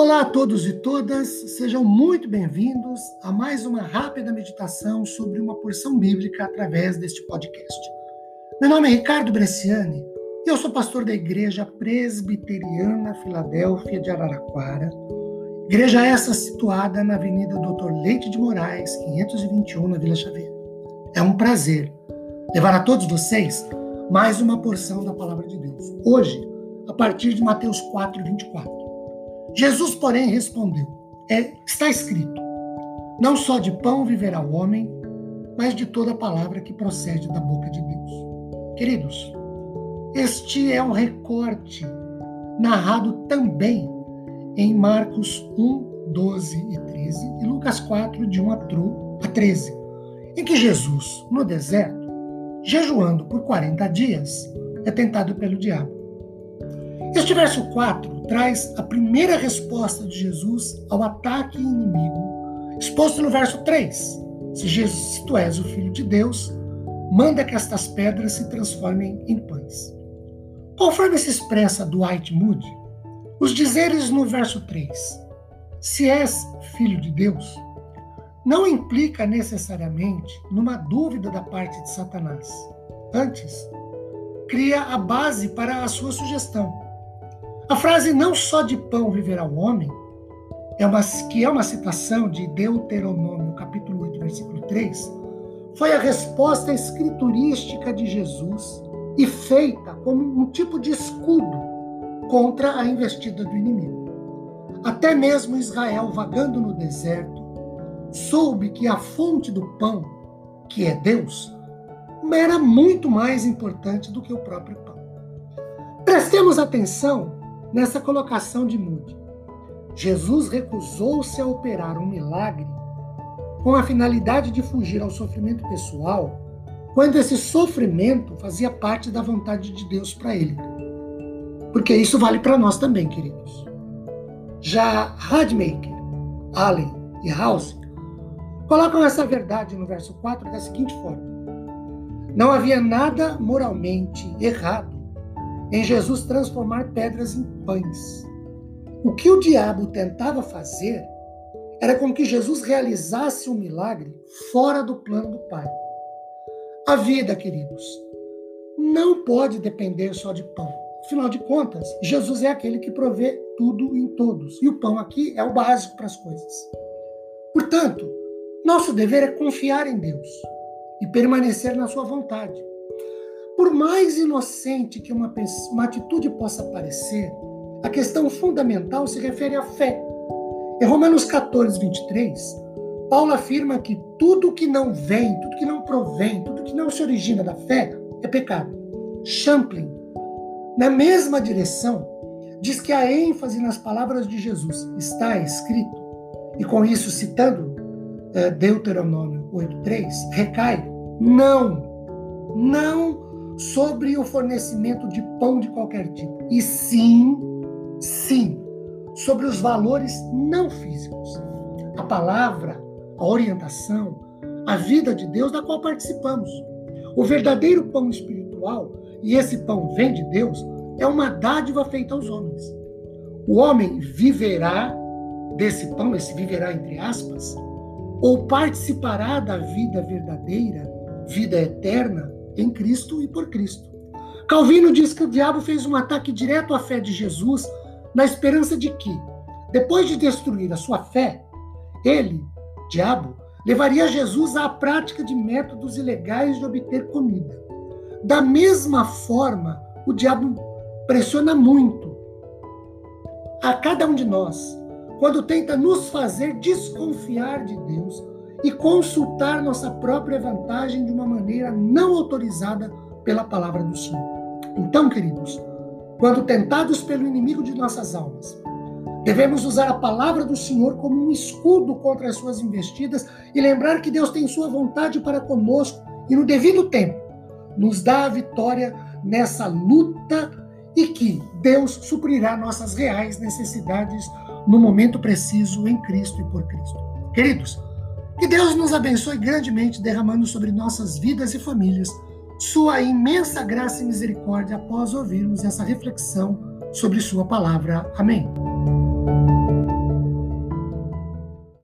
Olá a todos e todas, sejam muito bem-vindos a mais uma rápida meditação sobre uma porção bíblica através deste podcast. Meu nome é Ricardo Bresciani e eu sou pastor da Igreja Presbiteriana Filadélfia de Araraquara. Igreja essa situada na Avenida Doutor Leite de Moraes, 521, na Vila Xavier. É um prazer levar a todos vocês mais uma porção da palavra de Deus. Hoje, a partir de Mateus 4, 24. Jesus, porém, respondeu: é, Está escrito: Não só de pão viverá o homem, mas de toda palavra que procede da boca de Deus. Queridos, este é um recorte narrado também em Marcos 1, 12 e 13 e Lucas 4, de 1 a 13, em que Jesus, no deserto, jejuando por 40 dias, é tentado pelo diabo. Este verso 4 traz a primeira resposta de Jesus ao ataque inimigo, exposto no verso 3. Se Jesus, se tu és o Filho de Deus, manda que estas pedras se transformem em pães. Conforme se expressa Dwight Moody, os dizeres no verso 3, se és filho de Deus, não implica necessariamente numa dúvida da parte de Satanás. Antes, cria a base para a sua sugestão. A frase não só de pão viverá o homem, é uma, que é uma citação de Deuteronômio, capítulo 8, versículo 3, foi a resposta escriturística de Jesus e feita como um tipo de escudo contra a investida do inimigo. Até mesmo Israel, vagando no deserto, soube que a fonte do pão, que é Deus, era muito mais importante do que o próprio pão. Prestemos atenção nessa colocação de Moody. Jesus recusou-se a operar um milagre com a finalidade de fugir ao sofrimento pessoal, quando esse sofrimento fazia parte da vontade de Deus para ele. Porque isso vale para nós também, queridos. Já Radmaker, Allen e House colocam essa verdade no verso 4 da seguinte forma: Não havia nada moralmente errado em Jesus transformar pedras em pães. O que o diabo tentava fazer era com que Jesus realizasse um milagre fora do plano do Pai. A vida, queridos, não pode depender só de pão. Afinal de contas, Jesus é aquele que provê tudo em todos. E o pão aqui é o básico para as coisas. Portanto, nosso dever é confiar em Deus e permanecer na sua vontade. Por mais inocente que uma, uma atitude possa parecer, a questão fundamental se refere à fé. Em Romanos 14, 23, Paulo afirma que tudo que não vem, tudo que não provém, tudo que não se origina da fé é pecado. Champlin, na mesma direção, diz que a ênfase nas palavras de Jesus está escrito, e com isso citando é, Deuteronômio 8,3, recai, não, não sobre o fornecimento de pão de qualquer tipo, e sim, sim, sobre os valores não físicos. A palavra, a orientação, a vida de Deus da qual participamos. O verdadeiro pão espiritual, e esse pão vem de Deus, é uma dádiva feita aos homens. O homem viverá desse pão, esse viverá entre aspas, ou participará da vida verdadeira, vida eterna, em Cristo e por Cristo. Calvino diz que o diabo fez um ataque direto à fé de Jesus, na esperança de que, depois de destruir a sua fé, ele, diabo, levaria Jesus à prática de métodos ilegais de obter comida. Da mesma forma, o diabo pressiona muito a cada um de nós quando tenta nos fazer desconfiar de Deus e consultar nossa própria vantagem de uma maneira não autorizada pela palavra do Senhor. Então, queridos, quando tentados pelo inimigo de nossas almas, devemos usar a palavra do Senhor como um escudo contra as suas investidas e lembrar que Deus tem sua vontade para conosco e no devido tempo nos dá a vitória nessa luta e que Deus suprirá nossas reais necessidades no momento preciso em Cristo e por Cristo. Queridos, que Deus nos abençoe grandemente, derramando sobre nossas vidas e famílias sua imensa graça e misericórdia após ouvirmos essa reflexão sobre Sua palavra. Amém.